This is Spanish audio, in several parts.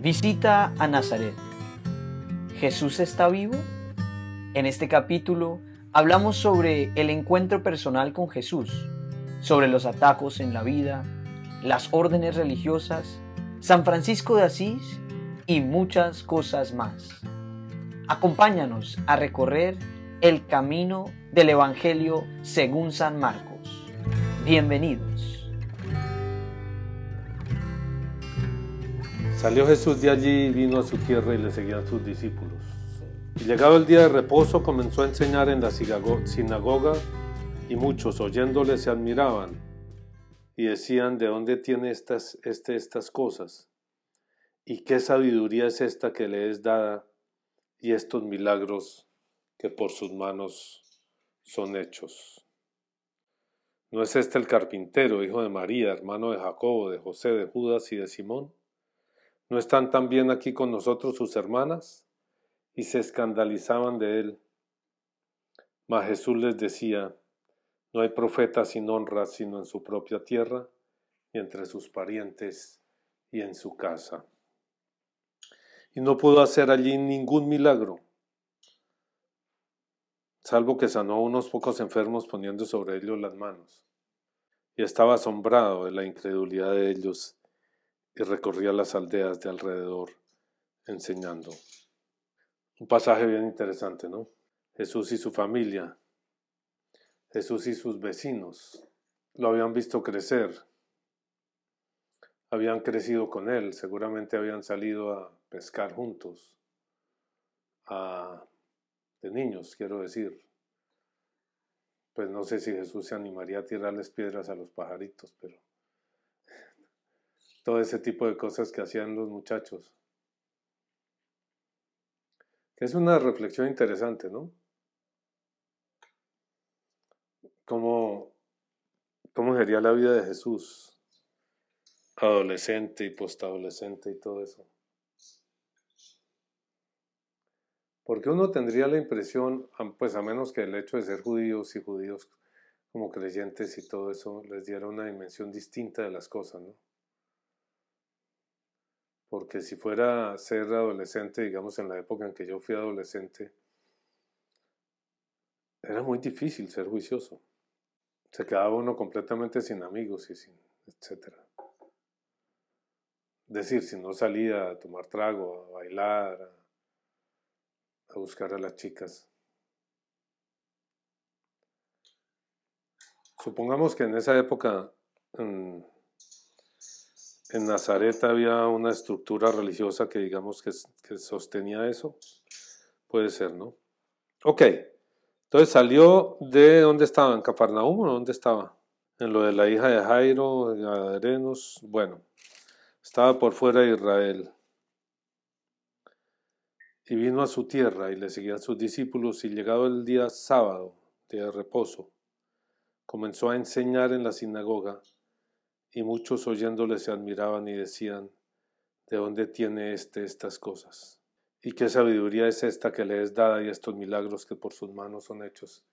Visita a Nazaret. ¿Jesús está vivo? En este capítulo hablamos sobre el encuentro personal con Jesús, sobre los atajos en la vida, las órdenes religiosas, San Francisco de Asís y muchas cosas más. Acompáñanos a recorrer el camino del Evangelio según San Marcos. Bienvenidos. Salió Jesús de allí y vino a su tierra y le seguían sus discípulos. Y llegado el día de reposo comenzó a enseñar en la sinagoga y muchos oyéndole se admiraban y decían, ¿de dónde tiene estas, este, estas cosas? ¿Y qué sabiduría es esta que le es dada y estos milagros que por sus manos son hechos? ¿No es este el carpintero, hijo de María, hermano de Jacobo, de José, de Judas y de Simón? ¿No están también aquí con nosotros sus hermanas? Y se escandalizaban de él. Mas Jesús les decía, no hay profeta sin honra sino en su propia tierra y entre sus parientes y en su casa. Y no pudo hacer allí ningún milagro, salvo que sanó a unos pocos enfermos poniendo sobre ellos las manos. Y estaba asombrado de la incredulidad de ellos y recorría las aldeas de alrededor enseñando. Un pasaje bien interesante, ¿no? Jesús y su familia, Jesús y sus vecinos lo habían visto crecer, habían crecido con él, seguramente habían salido a pescar juntos, de niños, quiero decir. Pues no sé si Jesús se animaría a tirarles piedras a los pajaritos, pero todo ese tipo de cosas que hacían los muchachos. Es una reflexión interesante, ¿no? ¿Cómo, cómo sería la vida de Jesús, adolescente y postadolescente y todo eso? Porque uno tendría la impresión, pues a menos que el hecho de ser judíos y judíos como creyentes y todo eso les diera una dimensión distinta de las cosas, ¿no? Porque si fuera a ser adolescente, digamos en la época en que yo fui adolescente, era muy difícil ser juicioso. Se quedaba uno completamente sin amigos y sin, etcétera. Es decir, si no salía a tomar trago, a bailar, a, buscar a las chicas. Supongamos que en esa época en Nazaret había una estructura religiosa que digamos que, sostenía eso. Puede ser, ¿no? Ok, entonces salió de dónde estaba, en Cafarnaúm o dónde estaba? En lo de la hija de Jairo, de Arenos, bueno, estaba por fuera de Israel. Y vino a su tierra y le seguían sus discípulos y llegado el día sábado, día de reposo, comenzó a enseñar en la sinagoga y muchos oyéndole se admiraban y decían, ¿de dónde tiene éste estas cosas? ¿Y qué sabiduría es esta que le es dada y estos milagros que por sus manos son hechos?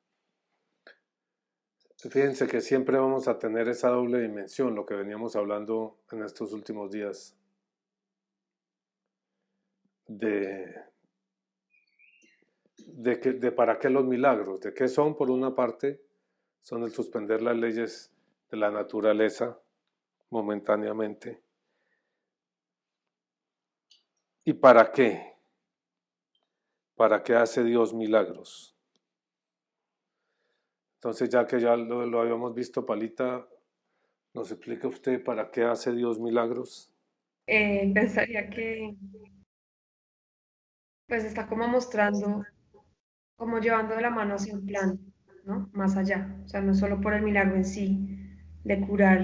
Fíjense que siempre vamos a tener esa doble dimensión, lo que veníamos hablando en estos últimos días, de, de, que, de para qué los milagros, de qué son, por una parte, son el suspender las leyes de la naturaleza, momentáneamente. ¿Y para qué? ¿Para qué hace Dios milagros? Entonces, ya que ya lo, habíamos visto, Palita, ¿nos explica usted para qué hace Dios milagros? Eh, pensaría que pues está como mostrando, como llevando de la mano hacia un plan, ¿no? Más allá. O sea, no solo por el milagro en sí de curar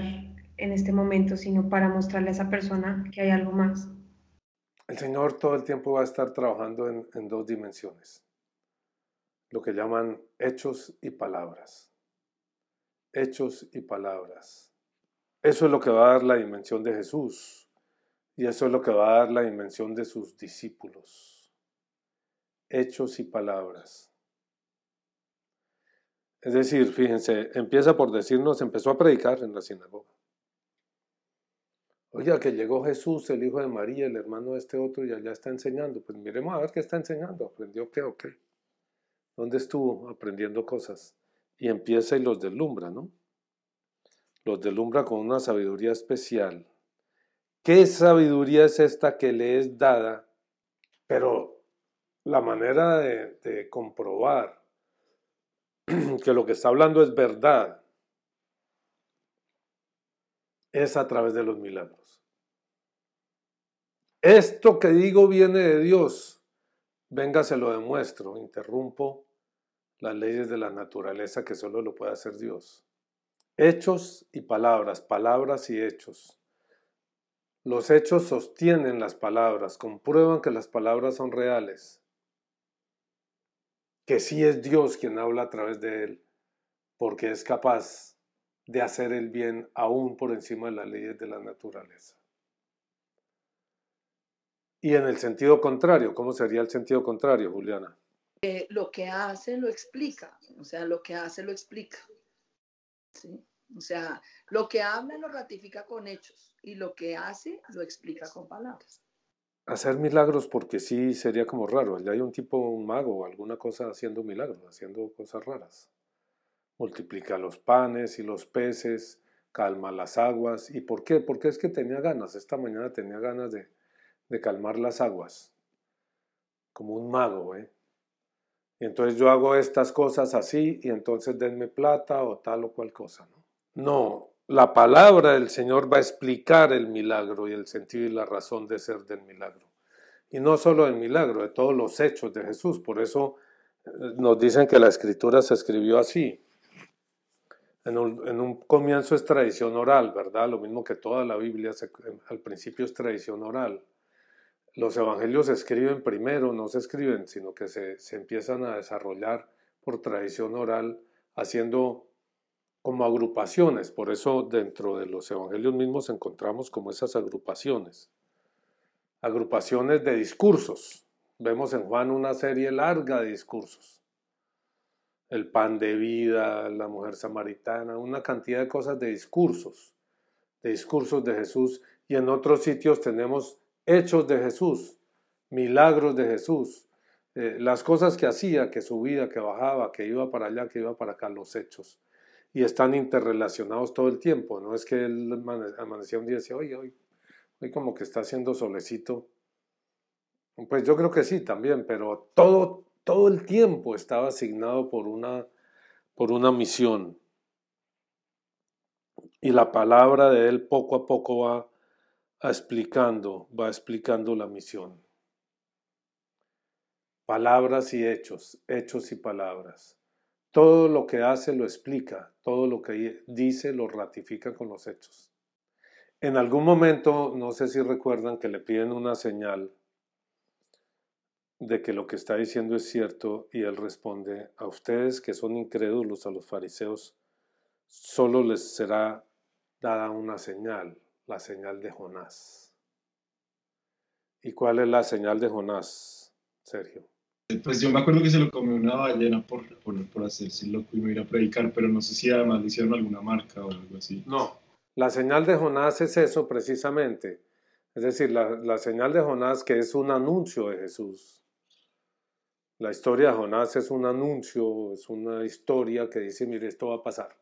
en este momento, sino para mostrarle a esa persona que hay algo más. El Señor todo el tiempo va a estar trabajando en, dos dimensiones, lo que llaman hechos y palabras. Hechos y palabras. Eso es lo que va a dar la dimensión de Jesús y eso es lo que va a dar la dimensión de sus discípulos. Hechos y palabras. Es decir, fíjense, empieza por decirnos, empezó a predicar en la sinagoga. Oiga, que llegó Jesús, el hijo de María, el hermano de este otro, y allá está enseñando. Pues miremos a ver qué está enseñando. ¿Aprendió qué o qué? ¿Dónde estuvo aprendiendo cosas? Y empieza y los deslumbra, ¿no? Los deslumbra con una sabiduría especial. ¿Qué sabiduría es esta que le es dada? Pero la manera de, de comprobar que lo que está hablando es verdad es a través de los milagros. Esto que digo viene de Dios. Venga, se lo demuestro. Interrumpo las leyes de la naturaleza que solo lo puede hacer Dios. Hechos y palabras, palabras y hechos. Los hechos sostienen las palabras, comprueban que las palabras son reales, que sí es Dios quien habla a través de él, porque es capaz de hacer el bien aún por encima de las leyes de la naturaleza. Y en el sentido contrario, ¿cómo sería el sentido contrario, Juliana? lo que hace lo explica, o sea, lo que hace lo explica. ¿sí? O sea, lo que habla lo ratifica con hechos y lo que hace lo explica con palabras. Hacer milagros porque sí sería como raro. Ya hay un tipo, un mago o alguna cosa haciendo milagros, haciendo cosas raras. Multiplica los panes y los peces, calma las aguas. ¿Y por qué? Porque es que tenía ganas. Esta mañana tenía ganas de, de calmar las aguas. Como un mago, ¿eh? Y entonces yo hago estas cosas así y entonces denme plata o tal o cual cosa, ¿no? No, la palabra del Señor va a explicar el milagro y el sentido y la razón de ser del milagro. Y no solo del milagro, de todos los hechos de Jesús. Por eso eh, nos dicen que la escritura se escribió así. En un, comienzo es tradición oral, ¿verdad? Lo mismo que toda la Biblia, al principio es tradición oral los evangelios se escriben primero, no se escriben, sino que se, empiezan a desarrollar por tradición oral, haciendo como agrupaciones. Por eso dentro de los evangelios mismos encontramos como esas agrupaciones. Agrupaciones de discursos. Vemos en Juan una serie larga de discursos. El pan de vida, la mujer samaritana, una cantidad de cosas de discursos, de discursos de Jesús. Y en otros sitios tenemos hechos de Jesús, milagros de Jesús, eh, las cosas que hacía, que subía, que bajaba, que iba para allá, que iba para acá, los hechos. Y están interrelacionados todo el tiempo, no es que él amanecía un día y decía, oye, hoy, hoy como que está haciendo solecito. Pues yo creo que sí también, pero todo, todo el tiempo estaba asignado por una, por una misión. Y la palabra de él poco a poco va explicando, va explicando la misión. Palabras y hechos, hechos y palabras. Todo lo que hace lo explica, todo lo que dice lo ratifica con los hechos. En algún momento, no sé si recuerdan que le piden una señal de que lo que está diciendo es cierto y él responde, a ustedes que son incrédulos, a los fariseos, solo les será dada una señal, la señal de Jonás. ¿Y cuál es la señal de Jonás, Sergio? Pues yo me acuerdo que se lo comió una ballena por, por, por hacerse loco y me ir a predicar, pero no sé si además le hicieron alguna marca o algo así. No, la señal de Jonás es eso precisamente. Es decir, la, la señal de Jonás que es un anuncio de Jesús. La historia de Jonás es un anuncio, es una historia que dice, mire, esto va a pasar.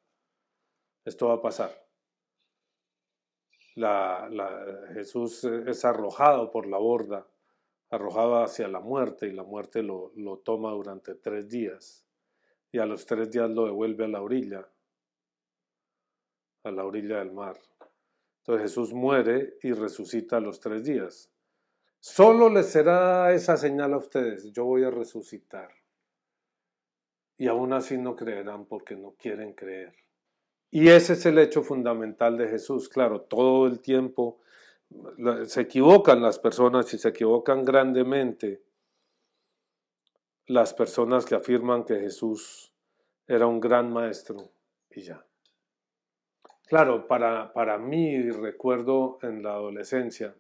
Esto va a pasar la, Jesús es arrojado por la borda, arrojado hacia la muerte y la muerte lo, lo toma durante tres días y a los tres días lo devuelve a la orilla, a la orilla del mar. Entonces Jesús muere y resucita a los tres días. Solo les será esa señal a ustedes, yo voy a resucitar. Y aún así no creerán porque no quieren creer. Y ese es el hecho fundamental de Jesús. Claro, todo el tiempo se equivocan las personas y se equivocan grandemente las personas que afirman que Jesús era un gran maestro y ya. Claro, para, para mí recuerdo en la adolescencia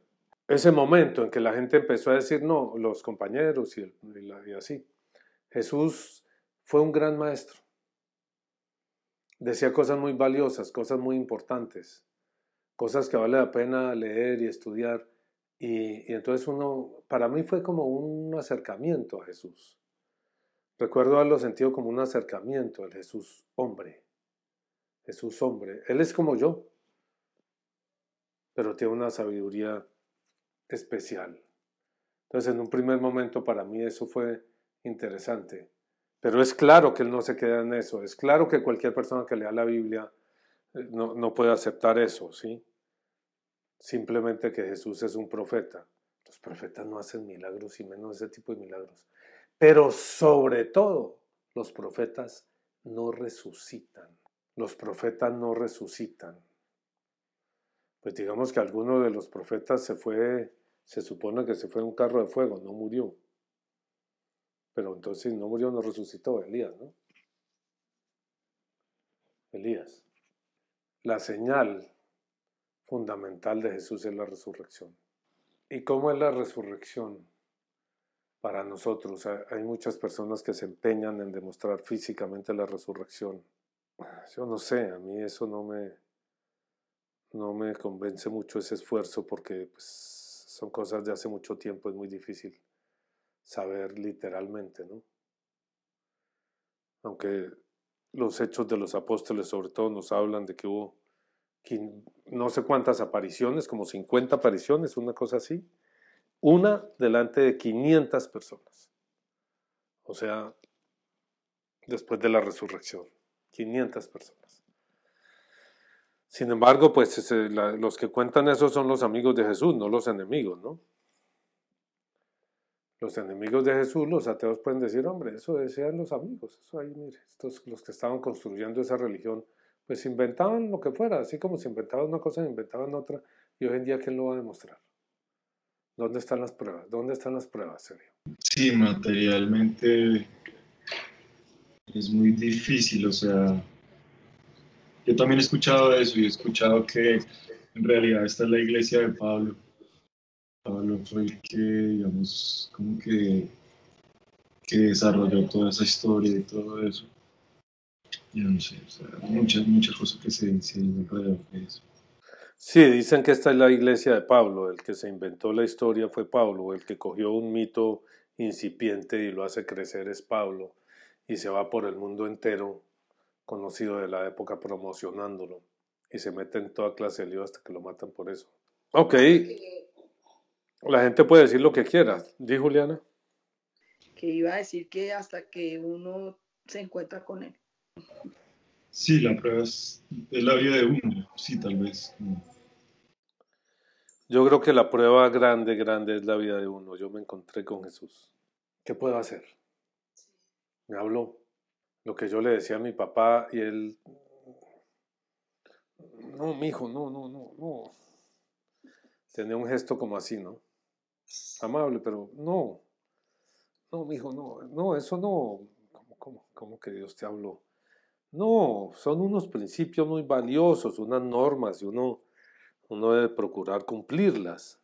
ese momento en que la gente empezó a decir, no, los compañeros y, y así, Jesús fue un gran maestro decía cosas muy valiosas, cosas muy importantes, cosas que vale la pena leer y estudiar. Y, y, entonces uno, para mí fue como un acercamiento a Jesús. Recuerdo haberlo sentido como un acercamiento al Jesús hombre. Jesús hombre. Él es como yo, pero tiene una sabiduría especial. Entonces en un primer momento para mí eso fue interesante. Pero es claro que él no se queda en eso. Es claro que cualquier persona que lea la Biblia eh, no, no puede aceptar eso, ¿sí? Simplemente que Jesús es un profeta. Los profetas no hacen milagros y menos ese tipo de milagros. Pero sobre todo, los profetas no resucitan. Los profetas no resucitan. Pues digamos que alguno de los profetas se fue, se supone que se fue en un carro de fuego, no murió. Pero entonces no murió, no resucitó Elías, ¿no? Elías. La señal fundamental de Jesús es la resurrección. ¿Y cómo es la resurrección para nosotros? Hay muchas personas que se empeñan en demostrar físicamente la resurrección. Yo no sé, a mí eso no me, no me convence mucho ese esfuerzo porque pues, son cosas de hace mucho tiempo, es muy difícil saber literalmente, ¿no? Aunque los hechos de los apóstoles sobre todo nos hablan de que hubo no sé cuántas apariciones, como 50 apariciones, una cosa así, una delante de 500 personas. O sea, después de la resurrección, 500 personas. Sin embargo, pues los que cuentan eso son los amigos de Jesús, no los enemigos, ¿no? Los enemigos de Jesús, los ateos pueden decir, hombre, eso desean los amigos, eso ahí, mire, estos los que estaban construyendo esa religión pues inventaban lo que fuera, así como se inventaban una cosa, inventaban otra, y hoy en día, ¿quién lo va a demostrar? ¿Dónde están las pruebas? ¿Dónde están las pruebas, Sergio? Sí, materialmente es muy difícil, o sea, yo también he escuchado eso y he escuchado que en realidad esta es la iglesia de Pablo. Pablo fue el que, digamos, como que, que desarrolló toda esa historia y todo eso yo no sé, muchas, muchas cosas que se dicen alrededor de eso. Sí, dicen que esta es la iglesia de Pablo, el que se inventó la historia fue Pablo, el que cogió un mito incipiente y lo hace crecer es Pablo, y se va por el mundo entero, conocido de la época, promocionándolo, y se mete en toda clase de lío hasta que lo matan por eso. Ok, la gente puede decir lo que quiera, ¿di Juliana? Que iba a decir que hasta que uno se encuentra con él. Sí, la prueba es, la vida de uno, sí, tal vez. Yo creo que la prueba grande, grande es la vida de uno. Yo me encontré con Jesús. ¿Qué puedo hacer? Me habló. Lo que yo le decía a mi papá y él... No, mi hijo, no, no, no, no. Tenía un gesto como así, ¿no? Amable, pero no. No, mi hijo, no. No, eso no. ¿Cómo, cómo, cómo que Dios te habló? No, son unos principios muy valiosos, unas normas y uno, uno debe procurar cumplirlas.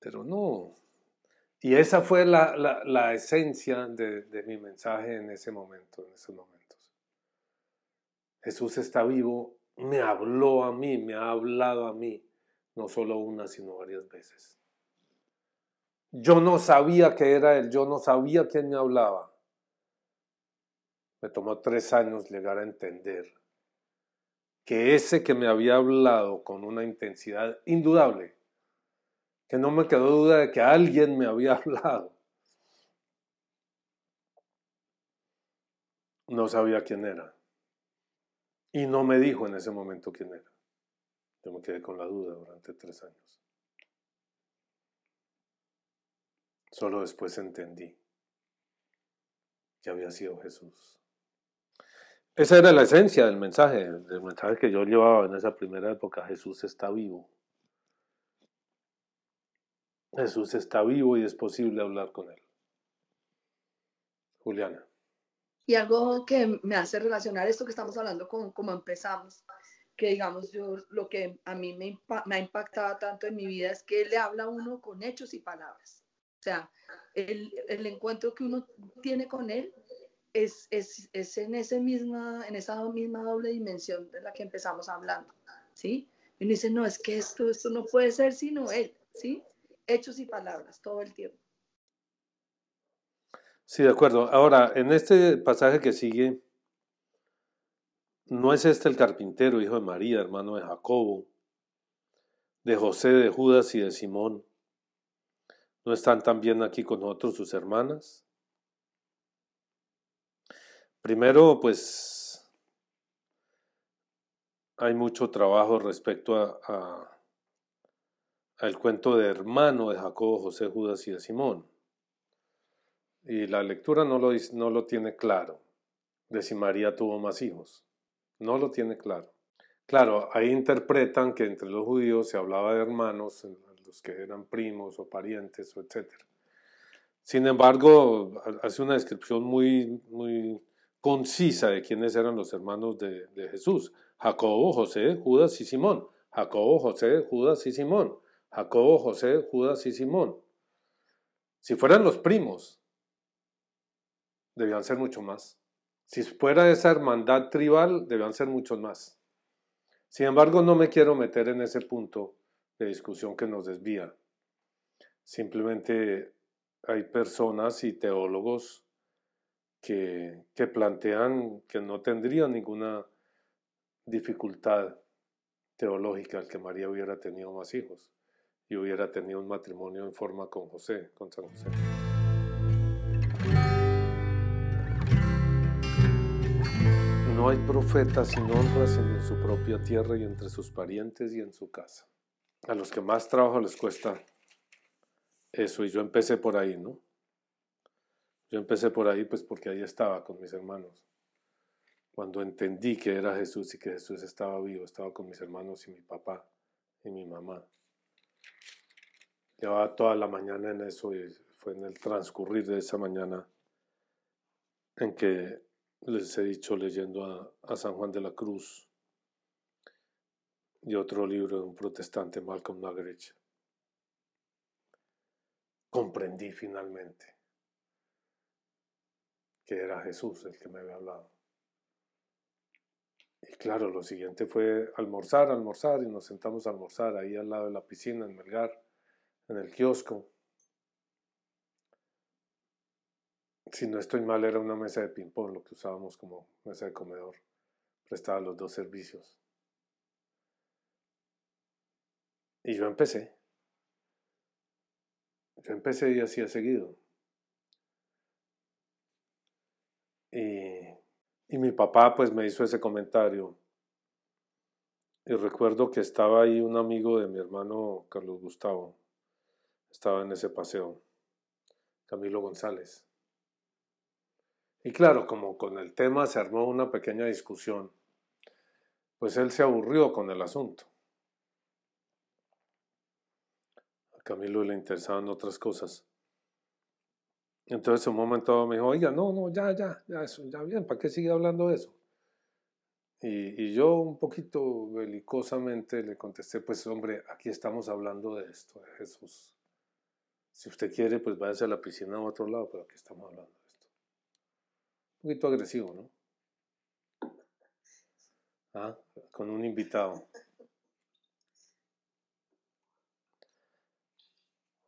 Pero no. Y esa fue la, esencia de, de, mi mensaje en ese momento, en esos momentos. Jesús está vivo, me habló a mí, me ha hablado a mí, no solo una, sino varias veces. Yo no sabía que era Él, yo no sabía quién me hablaba. Me tomó tres años llegar a entender que ese que me había hablado con una intensidad indudable, que no me quedó duda de que alguien me había hablado, no sabía quién era. Y no me dijo en ese momento quién era. Yo me quedé con la duda durante tres años. Solo después entendí que había sido Jesús. Esa era la esencia del mensaje, del mensaje que yo llevaba en esa primera época. Jesús está vivo. Jesús está vivo y es posible hablar con él. Juliana. Y algo que me hace relacionar esto que estamos hablando con cómo empezamos, que digamos yo lo que a mí me, me, ha impactado tanto en mi vida es que él le habla a uno con hechos y palabras. O sea, el, encuentro que uno tiene con él es, en, ese en esa misma doble dimensión de la que empezamos hablando, ¿sí? Y uno dice, no, es que esto, esto no puede ser sino él, ¿sí? Hechos y palabras todo el tiempo. Sí, de acuerdo. Ahora, en este pasaje que sigue, no es este el carpintero, hijo de María, hermano de Jacobo, de José, de Judas y de Simón. ¿No están también aquí con nosotros sus hermanas? Primero, pues hay mucho trabajo respecto a, al cuento de hermano de Jacobo, José, Judas y de Simón. Y la lectura no lo, no lo tiene claro, de si María tuvo más hijos. No lo tiene claro. Claro, ahí interpretan que entre los judíos se hablaba de hermanos, los que eran primos o parientes o etc. Sin embargo, hace una descripción muy, muy concisa de quiénes eran los hermanos de, Jesús. Jacobo, José, Judas y Simón. Jacobo, José, Judas y Simón. Jacobo, José, Judas y Simón. Si fueran los primos, debían ser mucho más. Si fuera esa hermandad tribal, debían ser muchos más. Sin embargo, no me quiero meter en ese punto de discusión que nos desvía. Simplemente hay personas y teólogos que, que plantean que no tendría ninguna dificultad teológica el que María hubiera tenido más hijos y hubiera tenido un matrimonio en forma con José, con San José. No hay profeta sin honra sino en su propia tierra y entre sus parientes y en su casa. A los que más trabajo les cuesta eso y yo empecé por ahí, ¿no? Yo empecé por ahí pues porque ahí estaba con mis hermanos. Cuando entendí que era Jesús y que Jesús estaba vivo, estaba con mis hermanos y mi papá y mi mamá. Llevaba toda la mañana en eso y fue en el transcurrir de esa mañana en que les he dicho leyendo a, San Juan de la Cruz y otro libro de un protestante, Malcolm Muggeridge. Comprendí finalmente que era Jesús el que me había hablado. Y claro, lo siguiente fue almorzar, almorzar, y nos sentamos a almorzar ahí al lado de la piscina en Melgar, en el kiosco. Si no estoy mal, era una mesa de ping-pong, lo que usábamos como mesa de comedor. Prestaba los dos servicios. Y yo empecé. Yo empecé y hacía seguido. Y, mi papá pues me hizo ese comentario. Y recuerdo que estaba ahí un amigo de mi hermano Carlos Gustavo. Estaba en ese paseo. Camilo González. Y claro, como con el tema se armó una pequeña discusión, pues él se aburrió con el asunto. A Camilo le interesaban otras cosas. Entonces en un momento me dijo, oiga, no, no, ya, ya, ya, eso, ya bien, ¿para qué sigue hablando de eso? Y, yo un poquito belicosamente le contesté, pues hombre, aquí estamos hablando de esto, de Jesús. Si usted quiere, pues váyase a la piscina a otro lado, pero aquí estamos hablando de esto. Un poquito agresivo, ¿no? Ah, con un invitado.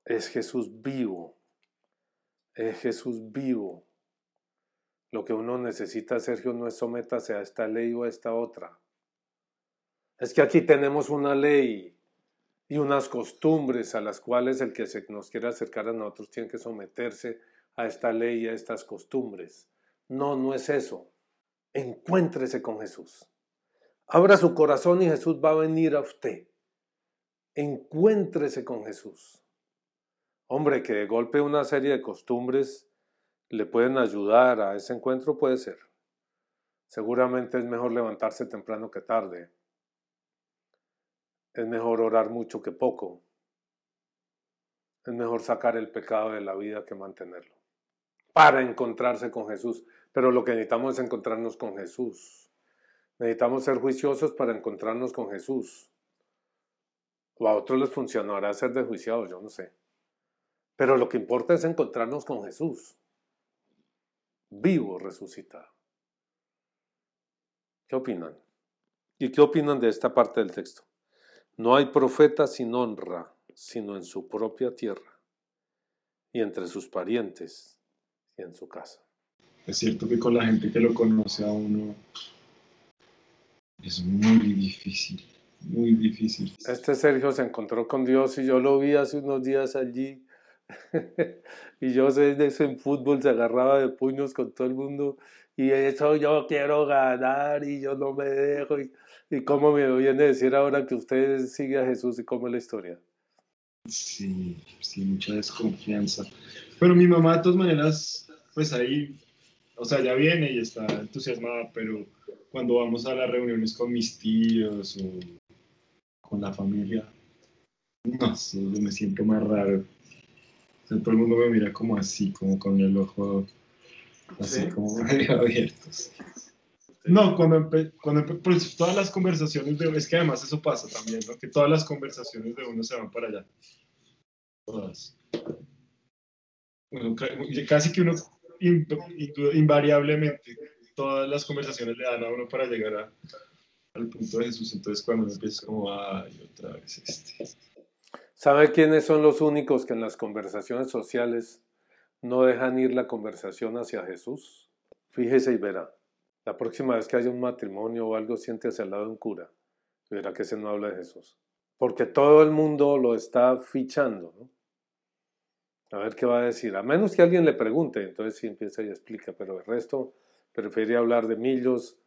Es Jesús vivo es Jesús vivo. Lo que uno necesita, Sergio, no es someterse a esta ley o a esta otra. Es que aquí tenemos una ley y unas costumbres a las cuales el que se nos quiera acercar a nosotros tiene que someterse a esta ley y a estas costumbres. No, no es eso. Encuéntrese con Jesús. Abra su corazón y Jesús va a venir a usted. Encuéntrese con Jesús. Hombre, que de golpe una serie de costumbres le pueden ayudar a ese encuentro, puede ser. Seguramente es mejor levantarse temprano que tarde. Es mejor orar mucho que poco. Es mejor sacar el pecado de la vida que mantenerlo. Para encontrarse con Jesús. Pero lo que necesitamos es encontrarnos con Jesús. Necesitamos ser juiciosos para encontrarnos con Jesús. O a otros les funcionará ser desjuiciados, yo no sé. Pero lo que importa es encontrarnos con Jesús, vivo, resucitado. ¿Qué opinan? ¿Y qué opinan de esta parte del texto? No hay profeta sin honra, sino en su propia tierra y entre sus parientes y en su casa. Es cierto que con la gente que lo conoce a uno es muy difícil, muy difícil. Este Sergio se encontró con Dios y yo lo vi hace unos días allí. y yo de eso en fútbol se agarraba de puños con todo el mundo y eso yo quiero ganar y yo no me dejo. Y, y cómo me viene a decir ahora que usted sigue a Jesús y cómo es la historia. Sí, sí, mucha desconfianza. Pero mi mamá, de todas maneras, pues ahí, o sea, ya viene y está entusiasmada, pero cuando vamos a las reuniones con mis tíos o con la familia, no sé, me siento más raro. Todo el mundo me mira como así, como con el ojo así, como medio abierto. No, cuando, cuando pues todas las conversaciones de es que además eso pasa también, ¿no? Que todas las conversaciones de uno se van para allá. Todas. Bueno, casi que uno invariablemente todas las conversaciones le dan a uno para llegar a, al punto de Jesús. Entonces cuando uno empieza como, ay, otra vez este. ¿Sabe quiénes son los únicos que en las conversaciones sociales no dejan ir la conversación hacia Jesús? Fíjese y verá. La próxima vez que haya un matrimonio o algo, siéntese al lado de un cura. Y verá que ese no habla de Jesús. Porque todo el mundo lo está fichando. ¿no? A ver qué va a decir. A menos que alguien le pregunte, entonces sí empieza y explica. Pero el resto prefería hablar de Millos,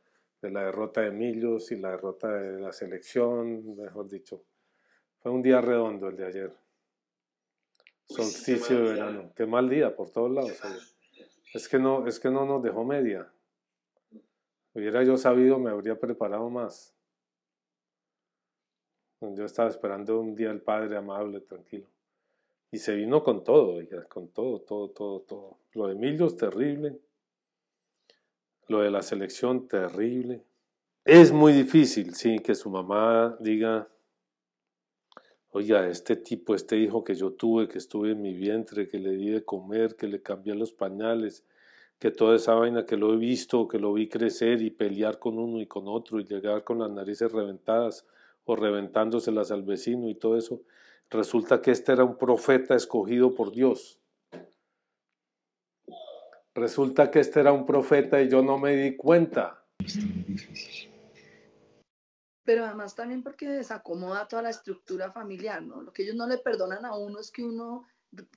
de la derrota de Millos y la derrota de la selección, mejor dicho. Fue un día redondo el de ayer. Solsticio de verano. Qué mal día por todos lados. Es que no, es que no nos dejó media. Hubiera yo sabido, me habría preparado más. Yo estaba esperando un día el Padre amable, tranquilo. Y se vino con todo, con todo, todo, todo, todo. Lo de Millos, terrible. Lo de la selección, terrible. Es muy difícil, sí, que su mamá diga, oiga, este tipo, este hijo que yo tuve, que estuve en mi vientre, que le di de comer, que le cambié los pañales, que toda esa vaina que lo he visto, que lo vi crecer y pelear con uno y con otro y llegar con las narices reventadas o reventándoselas al vecino y todo eso, resulta que este era un profeta escogido por Dios. Resulta que este era un profeta y yo no me di cuenta. Pero además también porque desacomoda toda la estructura familiar, ¿no? Lo que ellos no le perdonan a uno es que uno,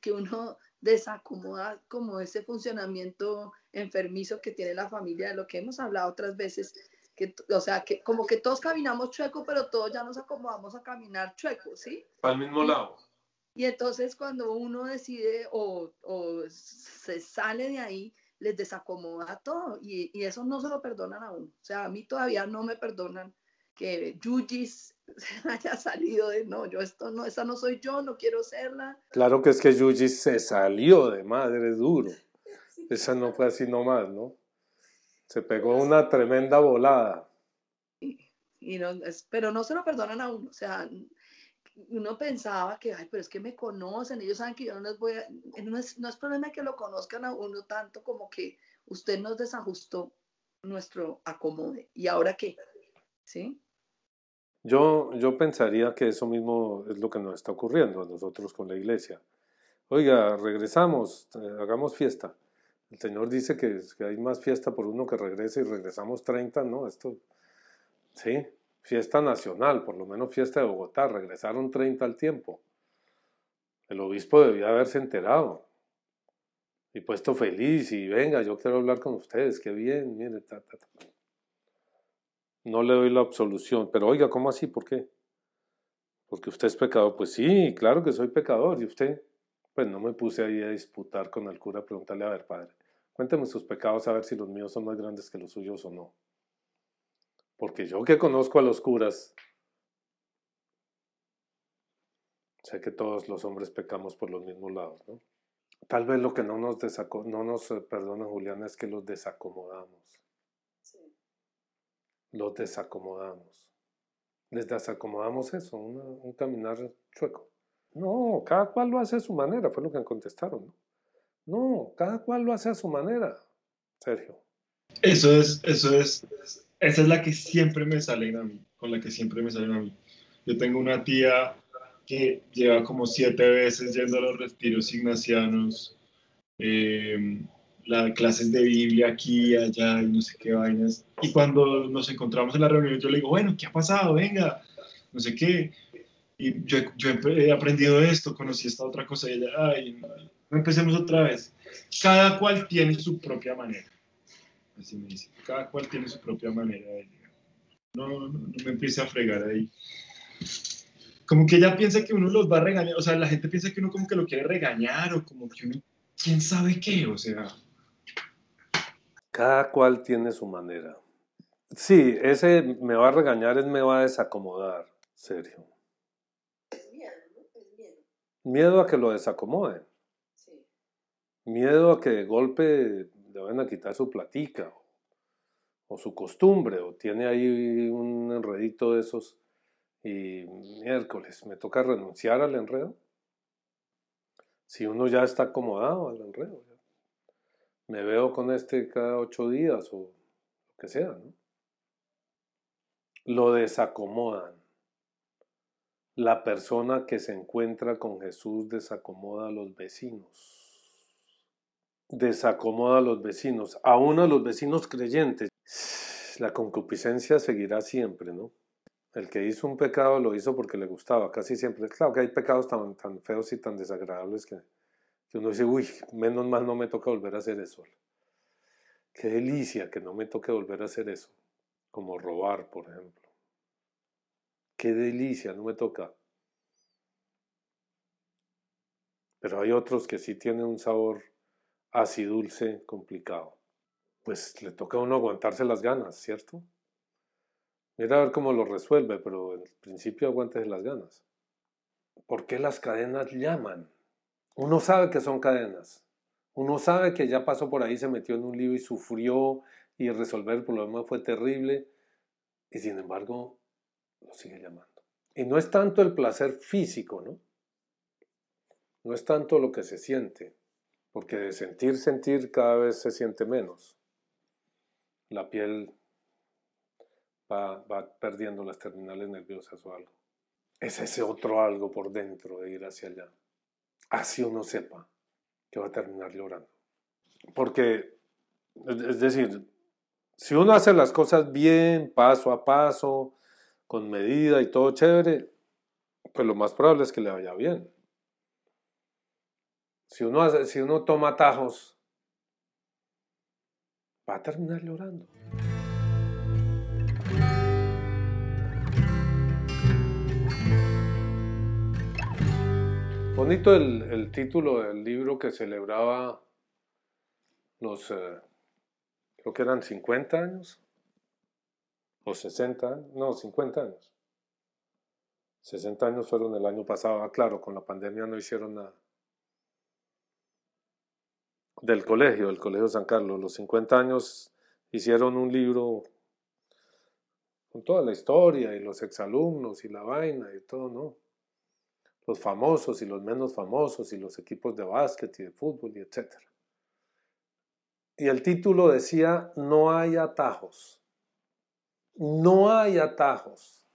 que uno desacomoda como ese funcionamiento enfermizo que tiene la familia, de lo que hemos hablado otras veces, que, o sea, que como que todos caminamos chueco, pero todos ya nos acomodamos a caminar chueco, ¿sí? Para mismo lado. Y entonces cuando uno decide o, o se sale de ahí, les desacomoda todo y, y, eso no se lo perdonan a uno. O sea, a mí todavía no me perdonan que Yujis haya salido de no, yo esto no, esa no soy yo, no quiero serla. Claro que es que Yujis se salió de madre duro. Esa no fue así nomás, ¿no? Se pegó una tremenda volada. Y, no, pero no se lo perdonan a uno. O sea, uno pensaba que, ay, pero es que me conocen, ellos saben que yo no les voy a... No es, no es problema que lo conozcan a uno tanto como que usted nos desajustó nuestro acomode. ¿Y ahora qué? ¿Sí? Yo, yo pensaría que eso mismo es lo que nos está ocurriendo a nosotros con la iglesia. Oiga, regresamos, eh, hagamos fiesta. El Señor dice que, hay más fiesta por uno que regrese y regresamos 30, ¿no? Esto, sí, fiesta nacional, por lo menos fiesta de Bogotá, regresaron 30 al tiempo. El obispo debía haberse enterado y puesto feliz y venga, yo quiero hablar con ustedes, qué bien, mire, ta, ta, ta no le doy la absolución. Pero oiga, ¿cómo así? ¿Por qué? Porque usted es pecador. Pues sí, claro que soy pecador. ¿Y usted? Pues no me puse ahí a disputar con el cura, preguntarle, a ver, padre, cuénteme sus pecados a ver si los míos son más grandes que los suyos o no. Porque yo que conozco a los curas, sé que todos los hombres pecamos por los mismos lados, ¿no? Tal vez lo que no nos, no nos eh, perdona Julián es que los desacomodamos los desacomodamos. Les desacomodamos eso, un caminar chueco. No, cada cual lo hace a su manera, fue lo que contestaron. No, no cada cual lo hace a su manera, Sergio. Eso es, eso es, esa es la que siempre me sale a mí, con la que siempre me salen a mí. Yo tengo una tía que lleva como siete veces yendo a los retiros ignacianos, eh, las clases de Biblia aquí, allá y no sé qué vainas. Y cuando nos encontramos en la reunión, yo le digo, bueno, ¿qué ha pasado? Venga, no sé qué. Y yo, yo he aprendido esto, conocí esta otra cosa y ella, ay, no empecemos otra vez. Cada cual tiene su propia manera. Así me dice, cada cual tiene su propia manera de no, no, no me empiece a fregar ahí. Como que ella piensa que uno los va a regañar, o sea, la gente piensa que uno como que lo quiere regañar o como que uno, quién sabe qué, o sea. Cada cual tiene su manera. Sí, ese me va a regañar, es me va a desacomodar, serio. Es miedo, ¿no? Es miedo. Miedo a que lo desacomoden. Sí. Miedo a que de golpe le van a quitar su platica o su costumbre, o tiene ahí un enredito de esos y miércoles, me toca renunciar al enredo. Si uno ya está acomodado al enredo, me veo con este cada ocho días o lo que sea, ¿no? Lo desacomodan. La persona que se encuentra con Jesús desacomoda a los vecinos. Desacomoda a los vecinos, aún a los vecinos creyentes. La concupiscencia seguirá siempre, ¿no? El que hizo un pecado lo hizo porque le gustaba, casi siempre. Claro que hay pecados tan, tan feos y tan desagradables que, uno dice, uy, menos mal no me toca volver a hacer eso. Qué delicia que no me toque volver a hacer eso, como robar, por ejemplo. Qué delicia, no me toca. Pero hay otros que sí tienen un sabor así dulce, complicado. Pues le toca a uno aguantarse las ganas, ¿cierto? Mira a ver cómo lo resuelve, pero en principio aguántese las ganas. ¿Por qué las cadenas llaman? Uno sabe que son cadenas. Uno sabe que ya pasó por ahí, se metió en un lío y sufrió y resolver el problema fue terrible. Y sin embargo, lo sigue llamando. Y no es tanto el placer físico, ¿no? No es tanto lo que se siente, porque de sentir, sentir cada vez se siente menos. La piel va, va perdiendo las terminales nerviosas o algo. Es ese otro algo por dentro de ir hacia allá. Así uno sepa que va a terminar llorando. Porque, es decir, si uno hace las cosas bien, paso a paso, con medida y todo chévere, pues lo más probable es que le vaya bien. Si uno, hace, si uno toma atajos, va a terminar llorando. Bonito el, título del libro que celebraba los, eh, creo que eran 50 años, o 60 años, no, 50 años. 60 años fueron el año pasado, ah, claro, con la pandemia no hicieron nada. Del colegio, del Colegio San Carlos, los 50 años hicieron un libro con toda la historia y los exalumnos y la vaina y todo, ¿no? Los famosos y los menos famosos y los equipos de básquet y de fútbol y etcétera. Y el título decía, no hay atajos. No hay atajos.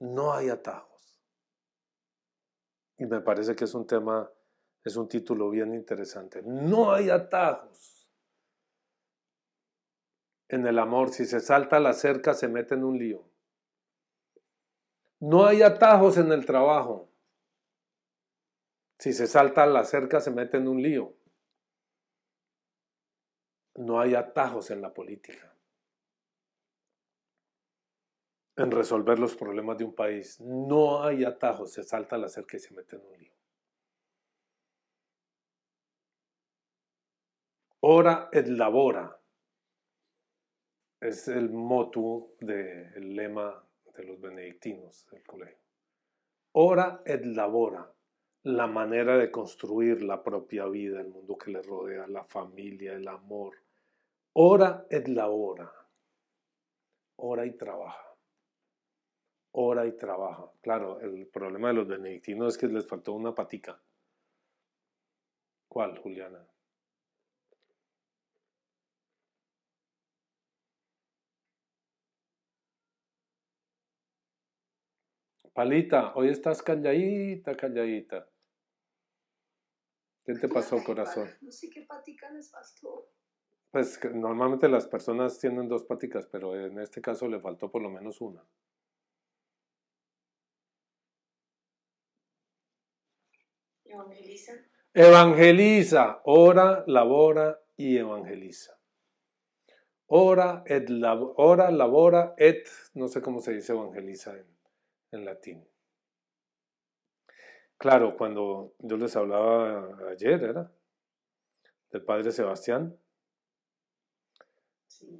No hay atajos. Y me parece que es un tema, es un título bien interesante. No hay atajos. En el amor, si se salta la cerca, se mete en un lío. No hay atajos en el trabajo. Si se salta la cerca, se mete en un lío. No hay atajos en la política. En resolver los problemas de un país. No hay atajos. Se salta la cerca y se mete en un lío. Ora et labora. Es el motu del lema los benedictinos del colegio. Ora et labora la manera de construir la propia vida, el mundo que le rodea, la familia, el amor. Ora et labora. Ora y trabaja. Ora y trabaja. Claro, el problema de los benedictinos es que les faltó una patica. ¿Cuál, Juliana? Palita, hoy estás calladita, calladita. ¿Qué te pasó, corazón? No sé qué patica les pasó. Pues normalmente las personas tienen dos paticas, pero en este caso le faltó por lo menos una. Evangeliza. Evangeliza, ora, labora y evangeliza. Ora, et lab- ora, labora, et, no sé cómo se dice evangeliza en, en latín. Claro, cuando yo les hablaba ayer, era del padre Sebastián,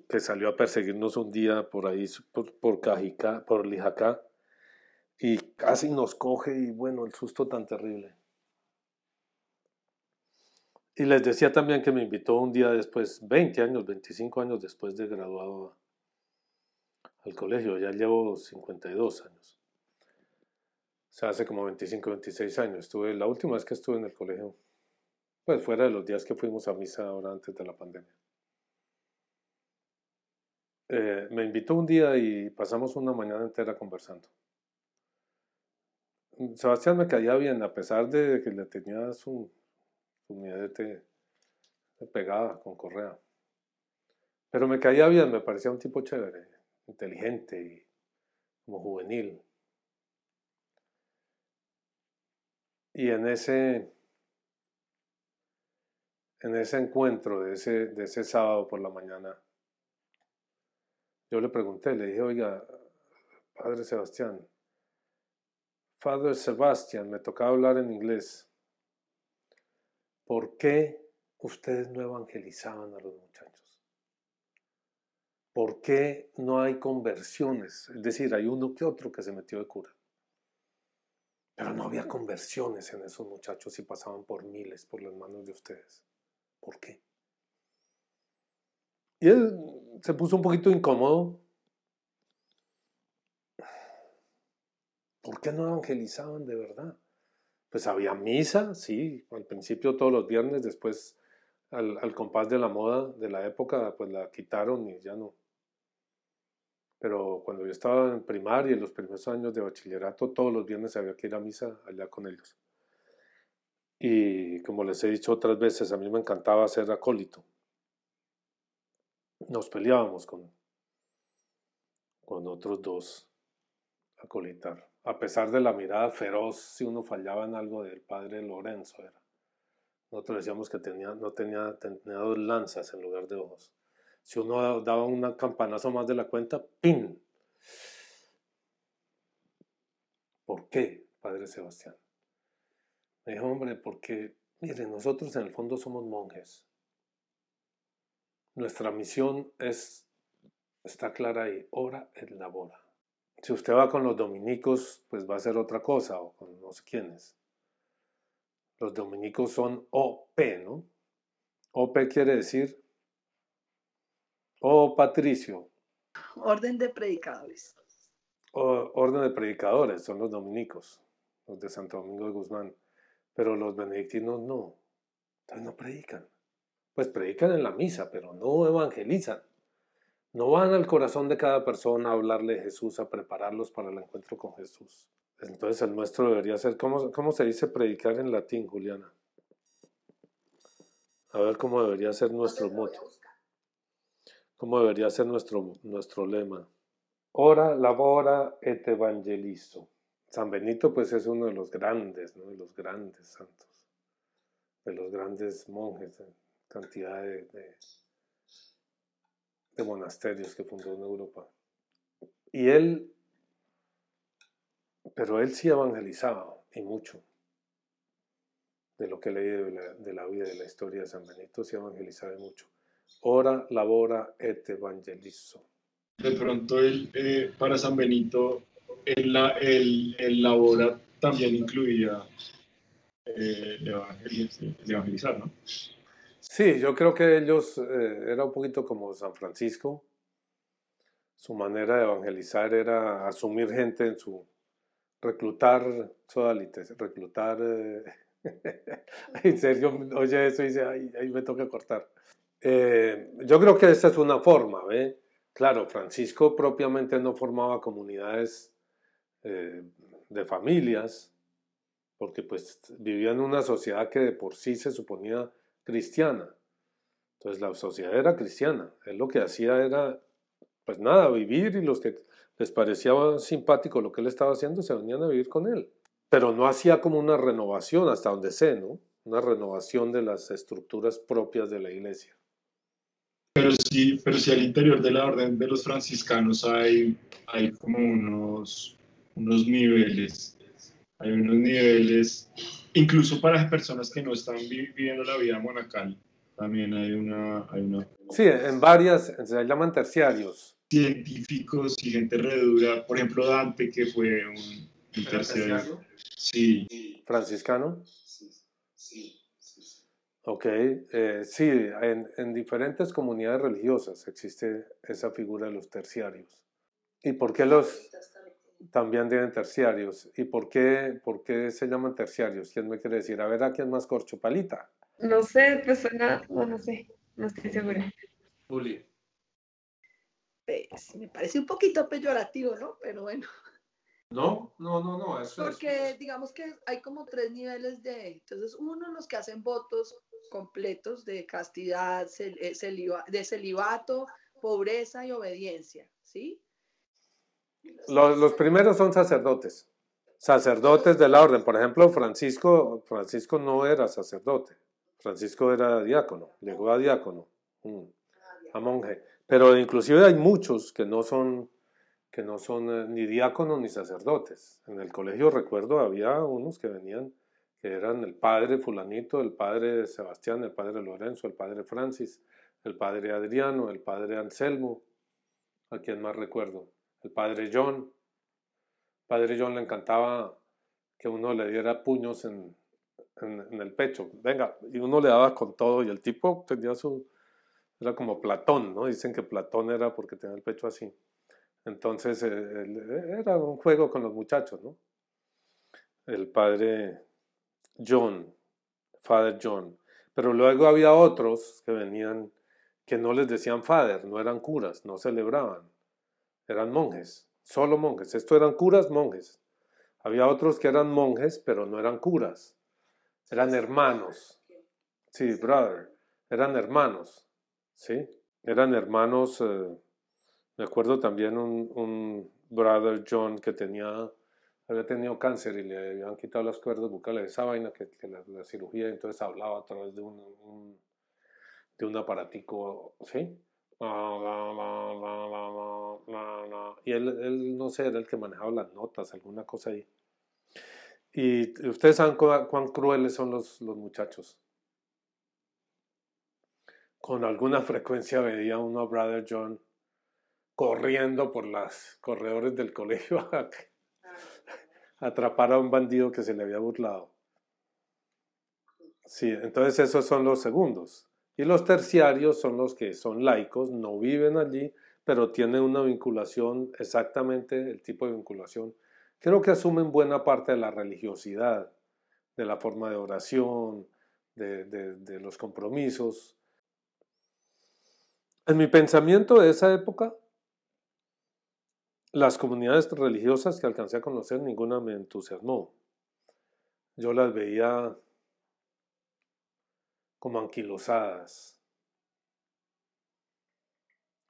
que salió a perseguirnos un día por ahí, por, por Cajicá, por Lijacá, y casi nos coge, y bueno, el susto tan terrible. Y les decía también que me invitó un día después, 20 años, 25 años después de graduado al colegio, ya llevo 52 años. O hace como 25, 26 años. Estuve, la última vez que estuve en el colegio, pues fuera de los días que fuimos a misa ahora antes de la pandemia. Eh, me invitó un día y pasamos una mañana entera conversando. Sebastián me caía bien, a pesar de que le tenía su, su miedete pegada con correa. Pero me caía bien, me parecía un tipo chévere, inteligente y como juvenil. Y en ese, en ese encuentro de ese, de ese sábado por la mañana, yo le pregunté, le dije, oiga, Padre Sebastián, Father Sebastian, me tocaba hablar en inglés. ¿Por qué ustedes no evangelizaban a los muchachos? ¿Por qué no hay conversiones? Es decir, hay uno que otro que se metió de cura. Pero no había conversiones en esos muchachos y pasaban por miles por las manos de ustedes. ¿Por qué? Y él se puso un poquito incómodo. ¿Por qué no evangelizaban de verdad? Pues había misa, sí, al principio todos los viernes, después al, compás de la moda de la época, pues la quitaron y ya no. Pero cuando yo estaba en primaria, en los primeros años de bachillerato, todos los viernes había que ir a misa allá con ellos. Y como les he dicho otras veces, a mí me encantaba ser acólito. Nos peleábamos con, con otros dos acolitar. A pesar de la mirada feroz, si uno fallaba en algo del padre Lorenzo era. Nosotros decíamos que tenía, no tenía, tenía dos lanzas en lugar de ojos. Si uno daba un campanazo más de la cuenta, ¡pin! ¿Por qué, Padre Sebastián? Me dijo, hombre, porque, mire, nosotros en el fondo somos monjes. Nuestra misión es, está clara ahí, ora et labora. Si usted va con los dominicos, pues va a ser otra cosa, o con no sé quiénes. Los dominicos son OP, ¿no? OP quiere decir O Patricio. Orden de predicadores. O, orden de predicadores, son los dominicos, los de Santo Domingo de Guzmán. Pero los benedictinos no. Entonces no predican. Pues predican en la misa, pero no evangelizan. No van al corazón de cada persona a hablarle de Jesús, a prepararlos para el encuentro con Jesús. Entonces el nuestro debería ser, ¿cómo, cómo se dice predicar en latín, Juliana? A ver cómo debería ser nuestro moto. ¿Cómo debería ser nuestro, nuestro lema? Ora, labora et evangelizo. San Benito pues es uno de los grandes, ¿no? de los grandes santos, de los grandes monjes, cantidad de, de, monasterios que fundó en Europa. Y él, pero él sí evangelizaba, y mucho. De lo que leí de la, de la vida de la historia de San Benito, sí evangelizaba mucho. Ora, labora et evangelizo. De pronto, él, eh, para San Benito, el, el, el labora también incluía eh, el, el evangelizar, ¿no? Sí, yo creo que ellos eh, era un poquito como San Francisco. Su manera de evangelizar era asumir gente en su reclutar sodalites, reclutar. Eh, en serio, oye eso y dice, ahí me toca cortar. Eh, yo creo que esta es una forma, ¿ve? Claro, Francisco propiamente no formaba comunidades de familias, porque pues vivían en una sociedad que de por sí se suponía cristiana. Entonces la sociedad era cristiana. Él lo que hacía era, pues nada, vivir y los que les parecía simpático lo que él estaba haciendo se venían a vivir con él. Pero no hacía como una renovación, hasta donde sé, ¿no? Una renovación de las estructuras propias de la iglesia. Pero sí, pero sí al interior de la orden de los franciscanos hay, hay como unos, unos niveles, hay unos niveles, incluso para personas que no están viviendo la vida monacal, también hay una, hay una... Sí, en varias, se llaman terciarios. Científicos y gente redura, por ejemplo Dante, que fue un, un terciario. Sí. ¿Franciscano? Ok, eh, sí, en, en, diferentes comunidades religiosas existe esa figura de los terciarios. ¿Y por qué los también tienen terciarios? ¿Y por qué, por qué se llaman terciarios? ¿Quién me quiere decir? A ver, ¿a quién más corcho? ¿Palita? No sé, pues suena, no, no sé, no estoy segura. Juli. Pues, me parece un poquito peyorativo, ¿no? Pero bueno. No, no, no, no. Eso Porque digamos que hay como tres niveles de. Entonces, uno, los que hacen votos completos de castidad, eh, de celibato, pobreza y obediencia, ¿sí? Los, los, primeros son sacerdotes, sacerdotes de la orden. Por ejemplo, Francisco, Francisco no era sacerdote, Francisco era diácono, llegó a diácono, mm, a monje. Pero inclusive hay muchos que no son que no son eh, ni diáconos ni sacerdotes. En el colegio recuerdo había unos que venían, que eran el padre fulanito, el padre Sebastián, el padre Lorenzo, el padre Francis, el padre Adriano, el padre Anselmo, a quien más recuerdo, el padre John. El padre John le encantaba que uno le diera puños en, el pecho, venga, y uno le daba con todo, y el tipo tenía su, era como Platón, ¿no? Dicen que Platón era porque tenía el pecho así. Entonces eh, era un juego con los muchachos, ¿no? El padre John, Father John. Pero luego había otros que venían que no les decían Father, no eran curas, no celebraban, eran monjes, solo monjes. Esto eran curas, monjes. Había otros que eran monjes, pero no eran curas, eran hermanos. Sí, brother, eran hermanos, ¿sí? Eran hermanos. Eh, me acuerdo también un, un brother John que tenía, había tenido cáncer y le habían quitado las cuerdas bucales, esa vaina que, la, cirugía, entonces hablaba a través de un, de un aparatico, ¿sí? Y él, él, no sé, era el que manejaba las notas, alguna cosa ahí. Y ustedes saben cuán, crueles son los, los muchachos. Con alguna frecuencia veía uno a Brother John corriendo por los corredores del colegio atrapar a un bandido que se le había burlado. Sí, entonces esos son los segundos. Y los terciarios son los que son laicos, no viven allí, pero tienen una vinculación, exactamente el tipo de vinculación. Creo que asumen buena parte de la religiosidad, de la forma de oración, de, de los compromisos. En mi pensamiento de esa época, las comunidades religiosas que alcancé a conocer, ninguna me entusiasmó. Yo las veía como anquilosadas,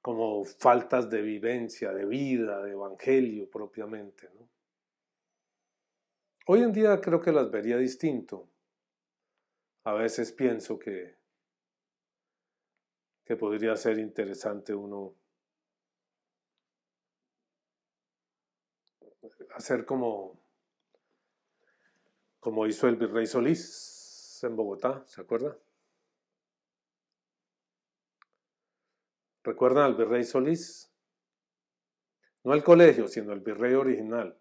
como faltas de vivencia, de vida, de evangelio propiamente. Hoy en día creo que las vería distinto. A veces pienso que, que podría ser interesante uno hacer como, como hizo el virrey Solís en Bogotá, ¿se acuerda? ¿Recuerdan al virrey Solís? No el colegio, sino el virrey original.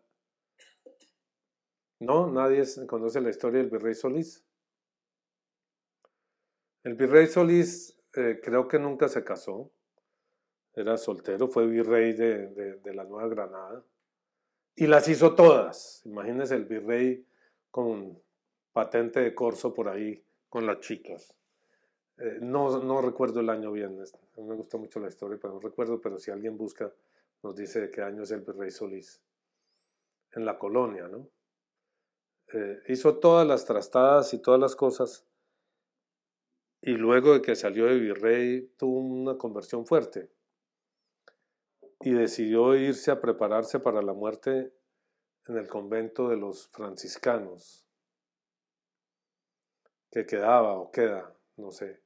¿No? ¿Nadie conoce la historia del virrey Solís? El virrey Solís eh, creo que nunca se casó. Era soltero, fue virrey de la Nueva Granada. Y las hizo todas. Imagínense el virrey con patente de corso por ahí con las chicas. Eh, no, no recuerdo el año bien, me gusta mucho la historia, pero no recuerdo, pero si alguien busca, nos dice de qué año es el virrey Solís. en la colonia, ¿no? Eh, hizo todas las trastadas y todas las cosas y luego de que salió de virrey tuvo una conversión fuerte y decidió irse a prepararse para la muerte en el convento de los franciscanos, que quedaba o queda, no sé,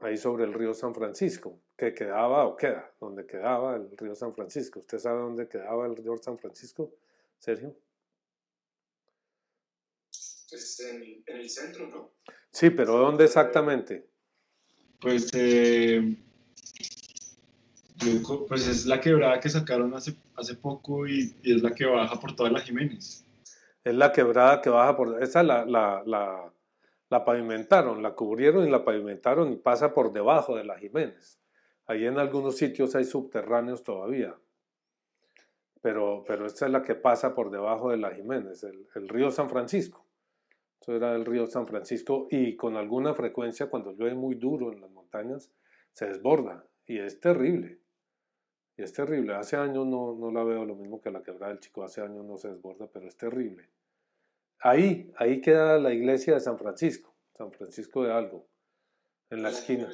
ahí sobre el río San Francisco, que quedaba o queda, donde quedaba el río San Francisco. ¿Usted sabe dónde quedaba el río San Francisco, Sergio? Pues en, el centro, ¿no? Sí, pero ¿dónde exactamente? Pues, eh, pues es la quebrada que sacaron hace, hace poco y, es la que baja por toda la Jiménez. Es la quebrada que baja por... Esa la, la, la, pavimentaron, la cubrieron y la pavimentaron y pasa por debajo de la Jiménez. Ahí en algunos sitios hay subterráneos todavía. Pero, pero esta es la que pasa por debajo de la Jiménez, el, el río San Francisco. Eso era el río San Francisco y con alguna frecuencia cuando llueve muy duro en las montañas se desborda y es terrible. Y es terrible. Hace años no, no la veo lo mismo que la quebrada del Chico. Hace años no se desborda, pero es terrible. Ahí, ahí queda la iglesia de San Francisco, San Francisco de Algo, en la, esquina.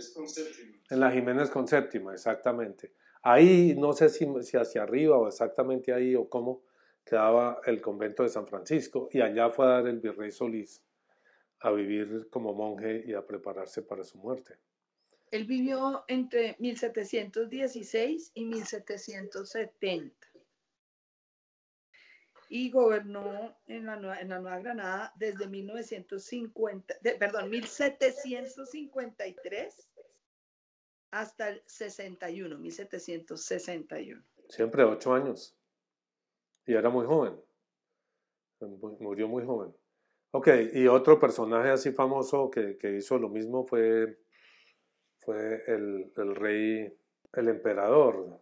En la Jiménez con séptima, exactamente. Ahí, no sé si, si hacia arriba o exactamente ahí o cómo, quedaba el convento de San Francisco y allá fue a dar el virrey Solís a vivir como monje y a prepararse para su muerte. Él vivió entre 1716 y 1770 y gobernó en la, Nueva, en la Nueva Granada desde 1950, perdón, 1753 hasta el 61, 1761. Siempre ocho años y era muy joven. Murió muy joven. Ok, y otro personaje así famoso que hizo lo mismo fue, fue el, el, rey, el emperador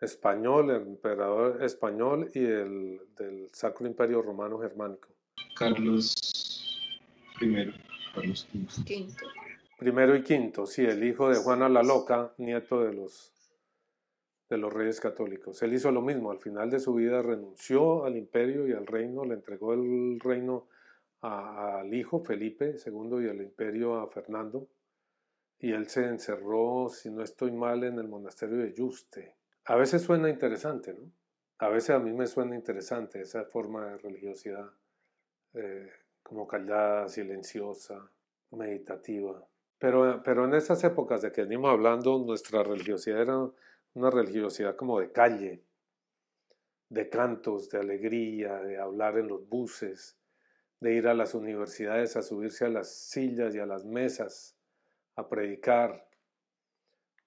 español, el emperador español y el del Sacro Imperio Romano Germánico. Carlos I, Carlos V. Primero y quinto, sí, el hijo de Juana la Loca, nieto de los de los reyes católicos. Él hizo lo mismo, al final de su vida renunció al imperio y al reino, le entregó el reino al hijo Felipe II y el imperio a Fernando, y él se encerró, si no estoy mal, en el monasterio de Yuste. A veces suena interesante, ¿no? A veces a mí me suena interesante esa forma de religiosidad, eh, como callada, silenciosa, meditativa. Pero, pero en esas épocas de que venimos hablando, nuestra religiosidad era una religiosidad como de calle, de cantos, de alegría, de hablar en los buses, de ir a las universidades a subirse a las sillas y a las mesas a predicar,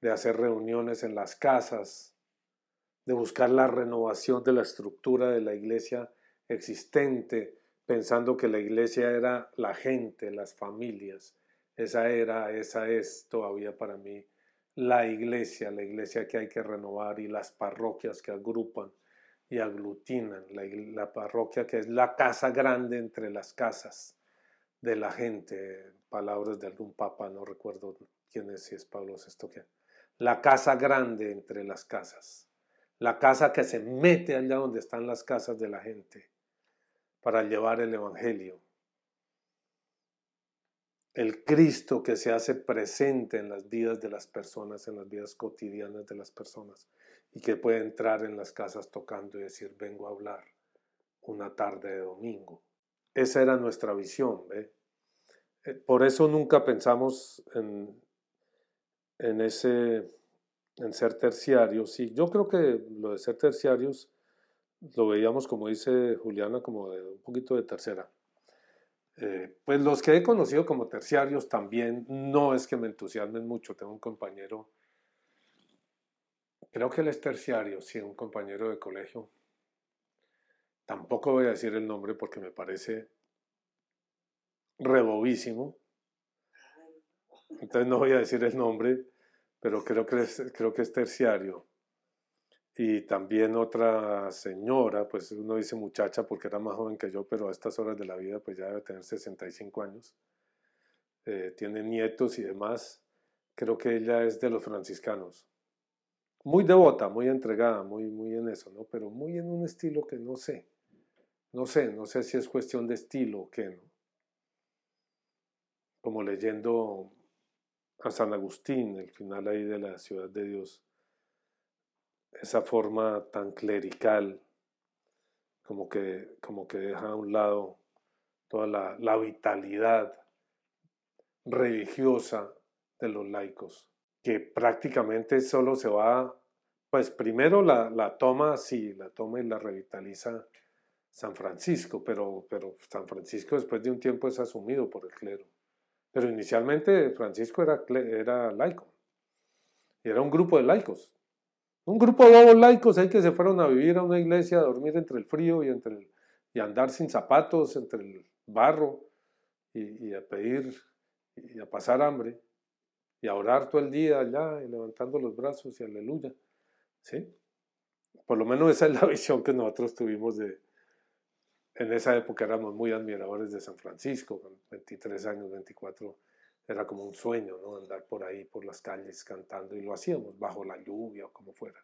de hacer reuniones en las casas, de buscar la renovación de la estructura de la iglesia existente, pensando que la iglesia era la gente, las familias. Esa era, esa es todavía para mí la iglesia, la iglesia que hay que renovar y las parroquias que agrupan y aglutinan, la, parroquia que es la casa grande entre las casas de la gente, palabras de algún papa, no recuerdo quién es, si es Pablo VI, la casa grande entre las casas, la casa que se mete allá donde están las casas de la gente para llevar el Evangelio el Cristo que se hace presente en las vidas de las personas, en las vidas cotidianas de las personas, y que puede entrar en las casas tocando y decir, vengo a hablar una tarde de domingo. Esa era nuestra visión. ¿ve? Eh, por eso nunca pensamos en, ese, en ser terciarios. Y yo creo que lo de ser terciarios lo veíamos, como dice Juliana, como de un poquito de tercera. Eh, pues los que he conocido como terciarios también no es que me entusiasmen mucho. Tengo un compañero, creo que él es terciario, sí, un compañero de colegio. Tampoco voy a decir el nombre porque me parece rebobísimo. Entonces no voy a decir el nombre, pero creo que creo que es terciario y también otra señora, pues uno dice muchacha porque era más joven que yo, pero a estas horas de la vida pues ya debe tener 65 años, eh, tiene nietos y demás, creo que ella es de los franciscanos, muy devota, muy entregada, muy, muy en eso, ¿no? Pero muy en un estilo que no sé. No sé, no sé si es cuestión de estilo o qué, ¿no? Como leyendo a San Agustín, el final ahí de la ciudad de Dios, esa forma tan clerical, como que, como que deja a un lado toda la, vitalidad religiosa de los laicos, que prácticamente solo se va, pues primero la, la toma, sí, la toma y la revitaliza San Francisco, pero, pero San Francisco después de un tiempo es asumido por el clero. Pero inicialmente Francisco era, era laico, y era un grupo de laicos, un grupo de bobos laicos ahí que se fueron a vivir a una iglesia, a dormir entre el frío y, entre el, y andar sin zapatos, entre el barro, y, a pedir y a pasar hambre y a orar todo el día allá y levantando los brazos y aleluya. ¿Sí? Por lo menos esa es la visión que nosotros tuvimos de... En esa época éramos muy admiradores de San Francisco, con 23 años, 24, era como un sueño, ¿no? Andar por ahí, por las calles cantando y lo hacíamos bajo la lluvia o como fuera.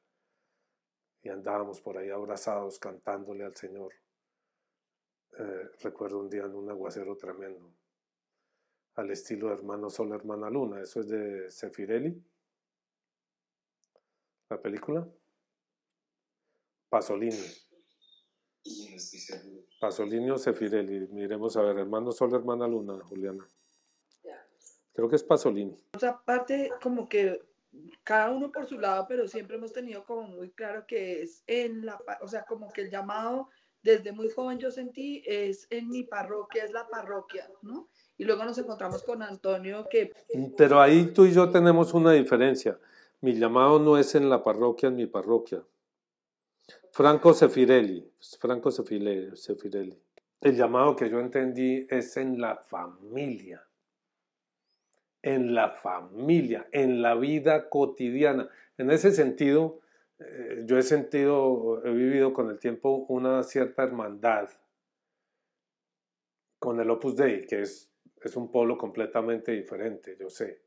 Y andábamos por ahí abrazados cantándole al Señor. Eh, recuerdo un día en un aguacero tremendo al estilo de Hermano Sol, Hermana Luna. Eso es de Sefirelli. La película. Pasolini. Pasolini o Sefirelli. Miremos a ver, Hermano Sol, Hermana Luna, Juliana. Creo que es Pasolini. Otra parte, como que cada uno por su lado, pero siempre hemos tenido como muy claro que es en la, o sea, como que el llamado desde muy joven yo sentí es en mi parroquia, es la parroquia, ¿no? Y luego nos encontramos con Antonio que... Pero ahí tú y yo tenemos una diferencia. Mi llamado no es en la parroquia, en mi parroquia. Franco Sefirelli, Franco Sefirelli. El llamado que yo entendí es en la familia. En la familia, en la vida cotidiana. En ese sentido, eh, yo he sentido, he vivido con el tiempo una cierta hermandad con el Opus Dei, que es es un polo completamente diferente, yo sé.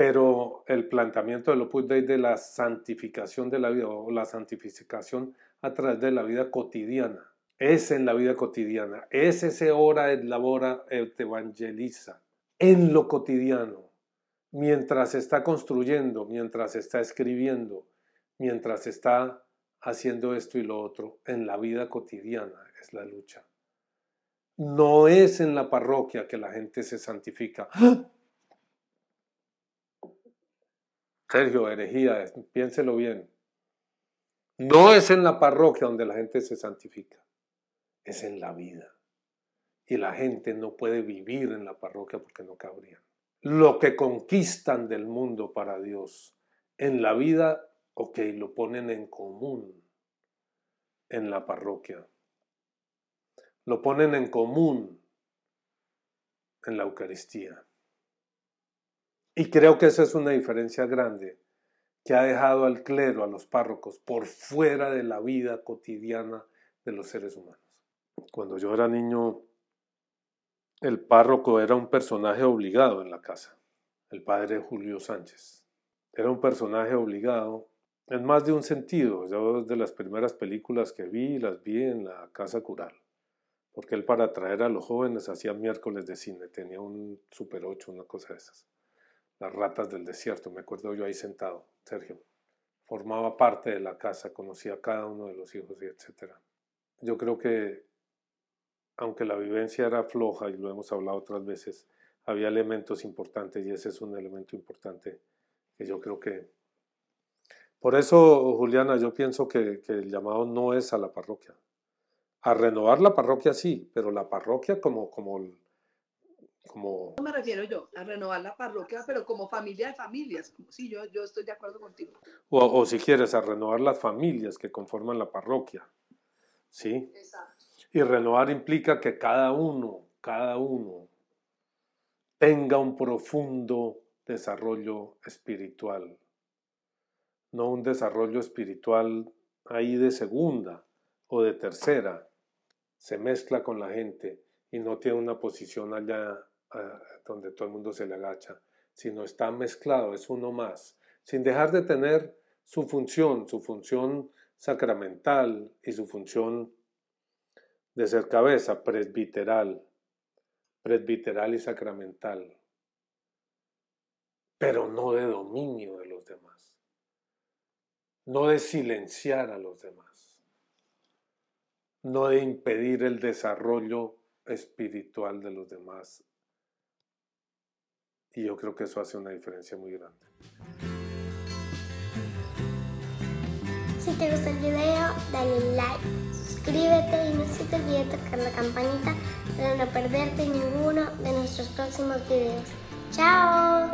Pero el planteamiento del Opus Dei de la santificación de la vida o la santificación a través de la vida cotidiana, es en la vida cotidiana, es ese hora et labora et evangeliza, en lo cotidiano, mientras está construyendo, mientras está escribiendo, mientras está haciendo esto y lo otro, en la vida cotidiana es la lucha. No es en la parroquia que la gente se santifica. Sergio, herejía, piénselo bien. No es en la parroquia donde la gente se santifica, es en la vida. Y la gente no puede vivir en la parroquia porque no cabrían. Lo que conquistan del mundo para Dios en la vida, ok, lo ponen en común en la parroquia lo ponen en común en la Eucaristía. Y creo que esa es una diferencia grande que ha dejado al clero, a los párrocos, por fuera de la vida cotidiana de los seres humanos. Cuando yo era niño, el párroco era un personaje obligado en la casa, el padre Julio Sánchez. Era un personaje obligado en más de un sentido. Yo de las primeras películas que vi, las vi en la casa cural porque él para atraer a los jóvenes hacía miércoles de cine, tenía un Super 8, una cosa de esas. Las ratas del desierto, me acuerdo yo ahí sentado, Sergio. Formaba parte de la casa, conocía a cada uno de los hijos y etcétera. Yo creo que, aunque la vivencia era floja, y lo hemos hablado otras veces, había elementos importantes y ese es un elemento importante que yo creo que... Por eso, Juliana, yo pienso que, que el llamado no es a la parroquia, a renovar la parroquia sí, pero la parroquia como, como, como... No me refiero yo a renovar la parroquia, pero como familia de familias. Sí, yo, yo estoy de acuerdo contigo. O, o si quieres, a renovar las familias que conforman la parroquia. ¿Sí? Exacto. Y renovar implica que cada uno, cada uno tenga un profundo desarrollo espiritual. No un desarrollo espiritual ahí de segunda o de tercera, se mezcla con la gente y no tiene una posición allá ah, donde todo el mundo se le agacha, sino está mezclado, es uno más, sin dejar de tener su función, su función sacramental y su función de ser cabeza presbiteral, presbiteral y sacramental, pero no de dominio de los demás, no de silenciar a los demás, no de impedir el desarrollo espiritual de los demás. Y yo creo que eso hace una diferencia muy grande. Si te gustó el video, dale like, suscríbete y no se te olvide tocar la campanita para no perderte ninguno de nuestros próximos videos. ¡Chao!